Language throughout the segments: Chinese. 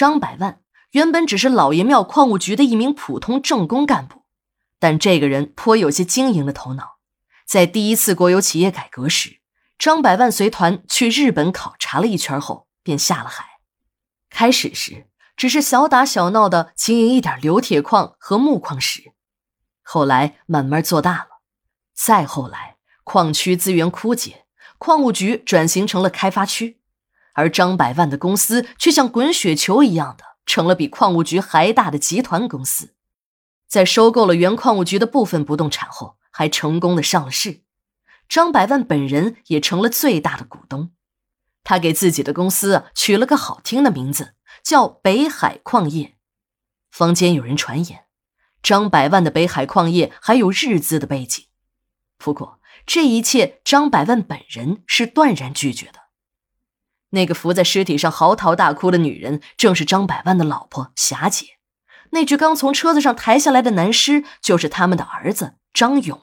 张百万原本只是老爷庙矿务局的一名普通正工干部，但这个人颇有些经营的头脑。在第一次国有企业改革时，张百万随团去日本考察了一圈后，便下了海。开始时只是小打小闹的经营一点硫铁矿和木矿石，后来慢慢做大了，再后来矿区资源枯竭，矿务局转型成了开发区，而张百万的公司却像滚雪球一样的成了比矿务局还大的集团公司。在收购了原矿务局的部分不动产后，还成功的上了市。张百万本人也成了最大的股东。他给自己的公司取了个好听的名字，叫北海矿业。坊间有人传言，张百万的北海矿业还有日资的背景。不过，这一切张百万本人是断然拒绝的。那个伏在尸体上嚎啕大哭的女人，正是张百万的老婆霞姐。那具刚从车子上抬下来的男尸，就是他们的儿子张勇。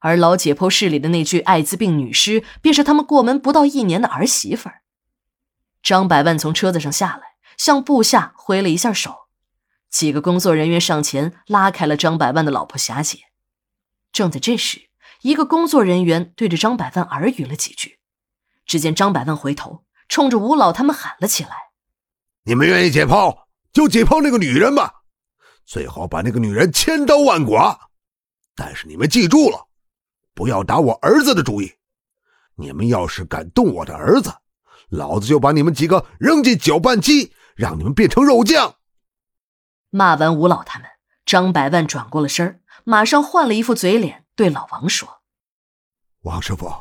而老解剖室里的那具艾滋病女尸，便是他们过门不到一年的儿媳妇。张百万从车子上下来，向部下挥了一下手，几个工作人员上前拉开了张百万的老婆霞姐。正在这时，一个工作人员对着张百万耳语了几句。只见张百万回头，冲着吴老他们喊了起来：“你们愿意解剖，就解剖那个女人吧，最好把那个女人千刀万剐。但是你们记住了。”不要打我儿子的主意！你们要是敢动我的儿子，老子就把你们几个扔进搅拌机，让你们变成肉酱！骂完吴老他们，张百万转过了身马上换了一副嘴脸，对老王说：“王师傅，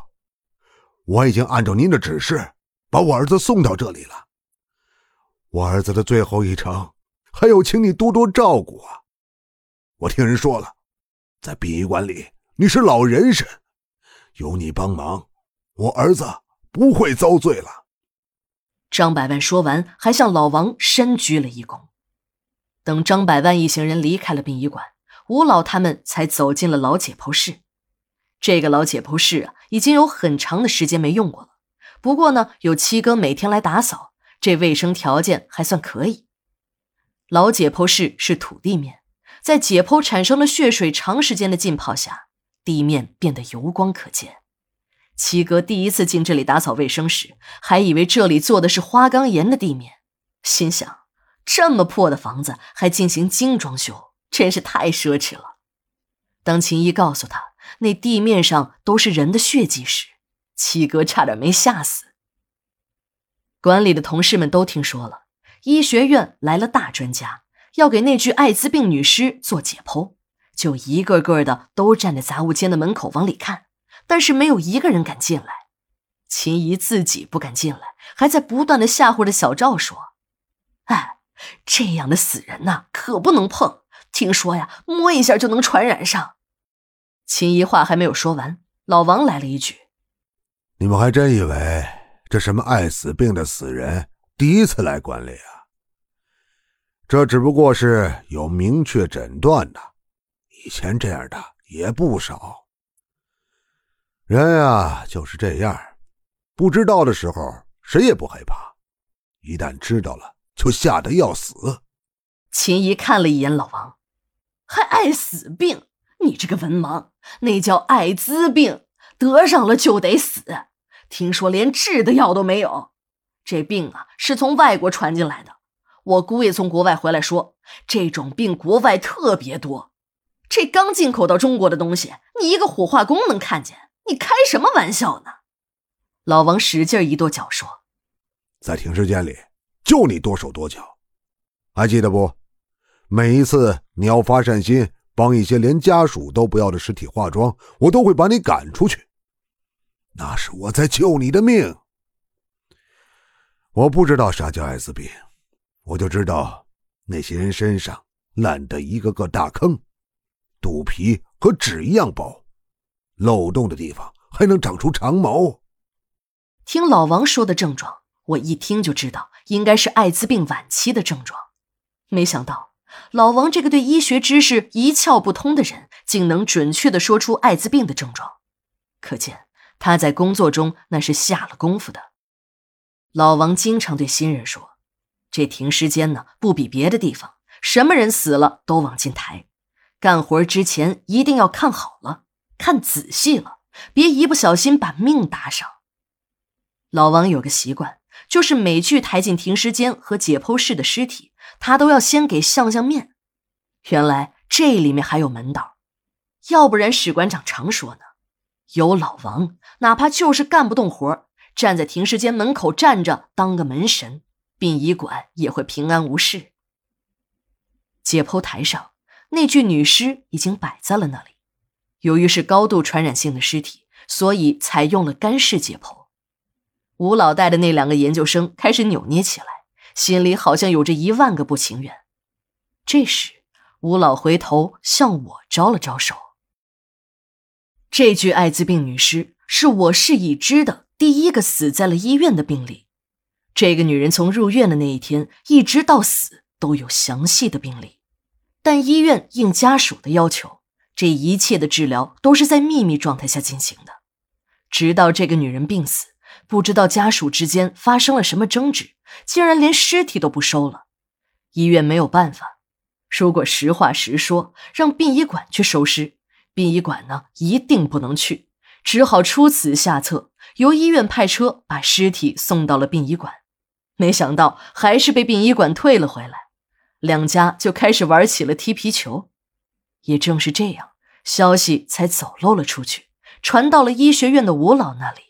我已经按照您的指示，把我儿子送到这里了。我儿子的最后一程，还要请你多多照顾啊！我听人说了，在殡仪馆里。”你是老人参，有你帮忙，我儿子不会遭罪了。张百万说完，还向老王深鞠了一躬。等张百万一行人离开了殡仪馆，吴老他们才走进了老解剖室。这个老解剖室啊，已经有很长的时间没用过了。不过呢，有七哥每天来打扫，这卫生条件还算可以。老解剖室是土地面，在解剖产生了血水长时间的浸泡下。地面变得油光可见。七哥第一次进这里打扫卫生时，还以为这里做的是花岗岩的地面，心想：这么破的房子还进行精装修，真是太奢侈了。当秦一告诉他那地面上都是人的血迹时，七哥差点没吓死。管理的同事们都听说了，医学院来了大专家，要给那具艾滋病女尸做解剖。就一个个的都站在杂物间的门口往里看，但是没有一个人敢进来。秦姨自己不敢进来，还在不断的吓唬着小赵说：“哎，这样的死人呐，可不能碰。听说呀，摸一下就能传染上。”秦怡话还没有说完，老王来了一句：“你们还真以为这什么爱死病的死人第一次来管理啊？这只不过是有明确诊断的。”以前这样的也不少，人啊就是这样，不知道的时候谁也不害怕，一旦知道了就吓得要死。秦怡看了一眼老王，还爱死病？你这个文盲，那叫艾滋病，得上了就得死。听说连治的药都没有，这病啊是从外国传进来的。我姑爷从国外回来说，这种病国外特别多。这刚进口到中国的东西，你一个火化工能看见？你开什么玩笑呢？老王使劲一跺脚说：“在停尸间里，就你多手多脚，还记得不？每一次你要发善心，帮一些连家属都不要的尸体化妆，我都会把你赶出去。那是我在救你的命。我不知道啥叫艾滋病，我就知道那些人身上烂的一个个大坑。”肚皮和纸一样薄，漏洞的地方还能长出长毛。听老王说的症状，我一听就知道应该是艾滋病晚期的症状。没想到老王这个对医学知识一窍不通的人，竟能准确的说出艾滋病的症状，可见他在工作中那是下了功夫的。老王经常对新人说：“这停尸间呢，不比别的地方，什么人死了都往进抬。干活之前一定要看好了，看仔细了，别一不小心把命搭上。老王有个习惯，就是每具抬进停尸间和解剖室的尸体，他都要先给相相面。原来这里面还有门道，要不然史馆长常说呢，有老王，哪怕就是干不动活，站在停尸间门口站着当个门神。殡仪馆也会平安无事。解剖台上那具女尸已经摆在了那里，由于是高度传染性的尸体，所以采用了干式解剖。吴老带的那两个研究生开始扭捏起来，心里好像有着一万个不情愿。这时，吴老回头向我招了招手。这具艾滋病女尸是我市已知的第一个死在了医院的病例。这个女人从入院的那一天一直到死都有详细的病历，但医院应家属的要求，这一切的治疗都是在秘密状态下进行的。直到这个女人病死，不知道家属之间发生了什么争执，竟然连尸体都不收了。医院没有办法，如果实话实说，让殡仪馆去收尸，殡仪馆呢一定不能去，只好出此下策，由医院派车把尸体送到了殡仪馆。没想到还是被殡仪馆退了回来，两家就开始玩起了踢皮球。也正是这样，消息才走漏了出去，传到了医学院的吴老那里。